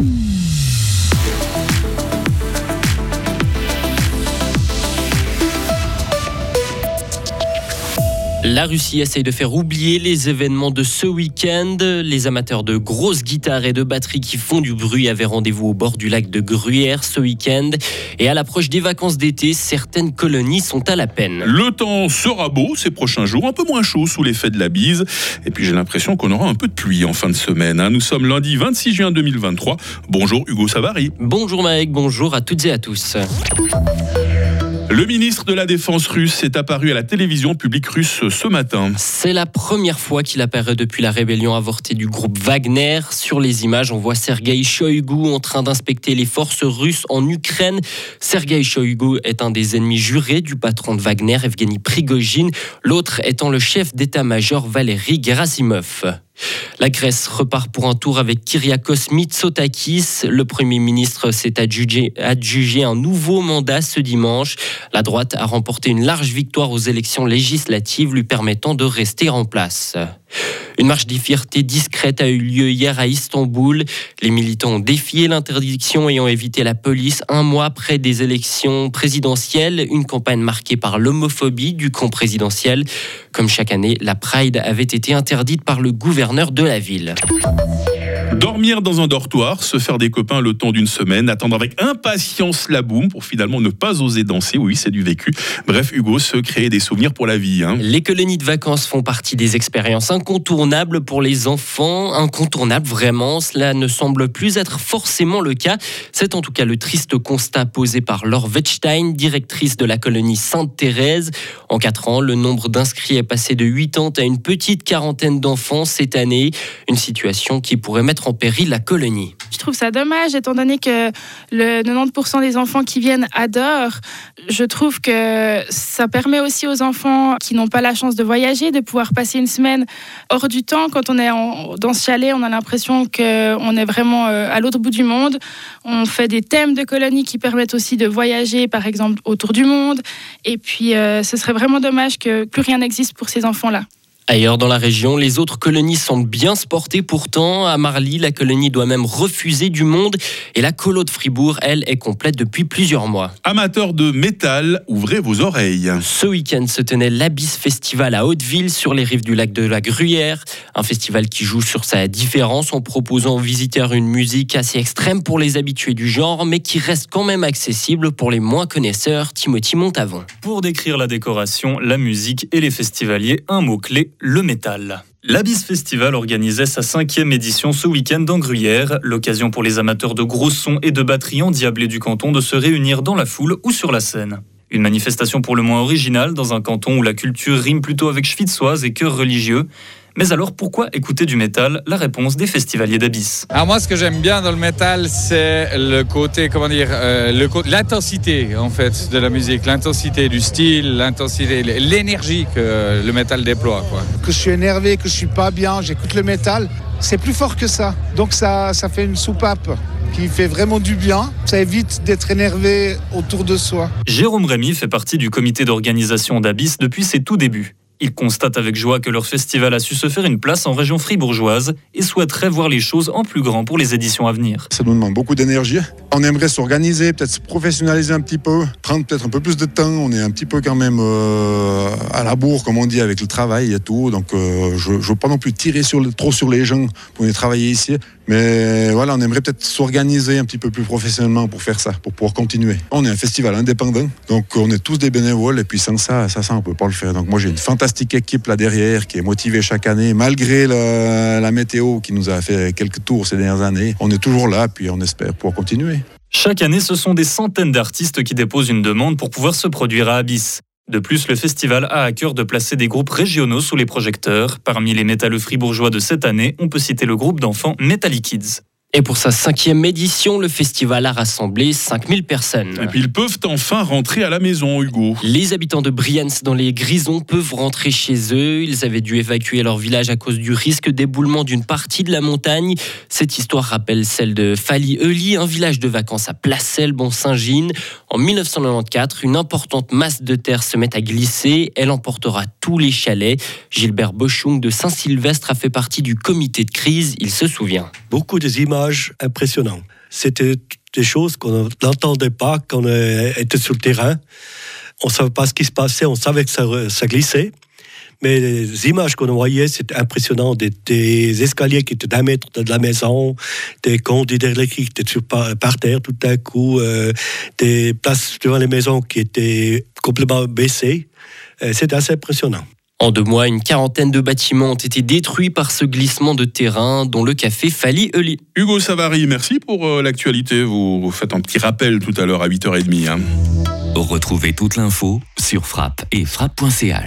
Mm-hmm. La Russie essaye de faire oublier les événements de ce week-end. Les amateurs de grosses guitares et de batteries qui font du bruit avaient rendez-vous au bord du lac de Gruyère ce week-end. Et à l'approche des vacances d'été, certaines colonies sont à la peine. Le temps sera beau ces prochains jours, un peu moins chaud sous l'effet de la bise. Et puis j'ai l'impression qu'on aura un peu de pluie en fin de semaine. hein. Nous sommes lundi 26 juin 2023. Bonjour Hugo Savary. Bonjour Mike, bonjour à toutes et à tous. Le ministre de la Défense russe est apparu à la télévision publique russe ce matin. C'est la première fois qu'il apparaît depuis la rébellion avortée du groupe Wagner. Sur les images, on voit Sergei Shoigu en train d'inspecter les forces russes en Ukraine. Sergei Shoigu est un des ennemis jurés du patron de Wagner, Evgeny Prigogine, l'autre étant le chef d'état-major Valery Gerasimov. La Grèce repart pour un tour avec Kyriakos Mitsotakis. Le Premier ministre s'est adjugé, adjugé un nouveau mandat ce dimanche. La droite a remporté une large victoire aux élections législatives lui permettant de rester en place. Une marche des fiertés discrète a eu lieu hier à Istanbul. Les militants ont défié l'interdiction et ont évité la police un mois après des élections présidentielles, une campagne marquée par l'homophobie du camp présidentiel. Comme chaque année, la Pride avait été interdite par le gouverneur de la ville. Dormir dans un dortoir, se faire des copains le temps d'une semaine, attendre avec impatience la boum pour finalement ne pas oser danser. Oui, c'est du vécu. Bref, Hugo, se créer des souvenirs pour la vie. hein. Les colonies de vacances font partie des expériences incontournables pour les enfants. Incontournables, vraiment, cela ne semble plus être forcément le cas. C'est en tout cas le triste constat posé par Laure Wettstein, directrice de la colonie Sainte-Thérèse. En 4 ans, le nombre d'inscrits est passé de 80 à une petite quarantaine d'enfants cette année. Une situation qui pourrait mettre péril la colonie. Je trouve ça dommage, étant donné que le 90% des enfants qui viennent adorent. Je trouve que ça permet aussi aux enfants qui n'ont pas la chance de voyager de pouvoir passer une semaine hors du temps. Quand on est dans ce chalet, on a l'impression qu'on est vraiment euh, à l'autre bout du monde. On fait des thèmes de colonies qui permettent aussi de voyager, par exemple, autour du monde. Et puis, euh, ce serait vraiment dommage que plus rien n'existe pour ces enfants-là. Ailleurs dans la région, les autres colonies semblent bien se porter pourtant. À Marly, la colonie doit même refuser du monde et la colo de Fribourg, elle, est complète depuis plusieurs mois. Amateurs de métal, ouvrez vos oreilles. Ce week-end se tenait l'Abyss Festival à Hauteville sur les rives du lac de la Gruyère. Un festival qui joue sur sa différence en proposant aux visiteurs une musique assez extrême pour les habitués du genre, mais qui reste quand même accessible pour les moins connaisseurs. Timothy Montavon. Pour décrire la décoration, la musique et les festivaliers, un mot-clé, le métal. L'Abyss Festival organisait sa cinquième édition ce week-end en Gruyère, l'occasion pour les amateurs de gros sons et de batteries endiablées du canton de se réunir dans la foule ou sur la scène. Une manifestation pour le moins originale dans un canton où la culture rime plutôt avec schwitzoise et chœurs religieux. Mais alors pourquoi écouter du métal? La réponse des festivaliers d'Abyss. Alors moi, ce que j'aime bien dans le métal, c'est le côté, comment dire, euh, l'intensité en fait de la musique, l'intensité du style, l'intensité, l'énergie que le métal déploie. Quoi. que je suis énervé, que je suis pas bien, j'écoute le métal, c'est plus fort que ça. Donc ça, ça fait une soupape qui fait vraiment du bien. Ça évite d'être énervé autour de soi. Jérôme Rémy fait partie du comité d'organisation d'Abyss depuis ses tout débuts. Il constate avec joie que leur festival a su se faire une place en région fribourgeoise et souhaiterait voir les choses en plus grand pour les éditions à venir. Ça nous demande beaucoup d'énergie. On aimerait s'organiser, peut-être se professionnaliser un petit peu, prendre peut-être un peu plus de temps. On est un petit peu quand même euh, à la bourre, comme on dit, avec le travail et tout. Donc euh, je ne veux pas non plus tirer trop sur les gens pour venir travailler ici. Mais voilà, on aimerait peut-être s'organiser un petit peu plus professionnellement pour faire ça, pour pouvoir continuer. On est un festival indépendant, donc on est tous des bénévoles et puis sans ça, ça, ça on peut pas le faire. Donc moi j'ai une fantastique équipe là derrière qui est motivée chaque année, malgré la, la météo qui nous a fait quelques tours ces dernières années. On est toujours là, puis on espère pouvoir continuer. Chaque année, ce sont des centaines d'artistes qui déposent une demande pour pouvoir se produire à Abyss. De plus, le festival a à cœur de placer des groupes régionaux sous les projecteurs. Parmi les métalleux fribourgeois de cette année, on peut citer le groupe d'enfants Metallic Kids. Et pour sa cinquième édition, le festival a rassemblé 5000 personnes. Et puis ils peuvent enfin rentrer à la maison, Hugo. Les habitants de Brienz dans les Grisons peuvent rentrer chez eux. Ils avaient dû évacuer leur village à cause du risque d'éboulement d'une partie de la montagne. Cette histoire rappelle celle de Fali-Euli, un village de vacances à Placel, Bon-Saint-Gine. En 1994, une importante masse de terre se met à glisser. Elle emportera tous les chalets. Gilbert Boschung de Saint-Sylvestre a fait partie du comité de crise. Il se souvient. Beaucoup des immeubles images impressionnantes. C'était des choses qu'on n'entendait pas quand on était sur le terrain. On ne savait pas ce qui se passait, on savait que ça, glissait. Mais les images qu'on voyait, c'était impressionnant. Des, escaliers qui étaient d'un mètre de la maison, des conduits électriques qui étaient par, terre tout à coup, euh, des places devant les maisons qui étaient complètement baissées. Euh, c'était assez impressionnant. En deux mois, une quarantaine de bâtiments ont été détruits par ce glissement de terrain, dont le café Fali Euli. Hugo Savary, merci pour euh, l'actualité. Vous, vous, faites un petit rappel tout à l'heure à 8h30. Hein. Retrouvez toute l'info sur frappe et frappe.ch.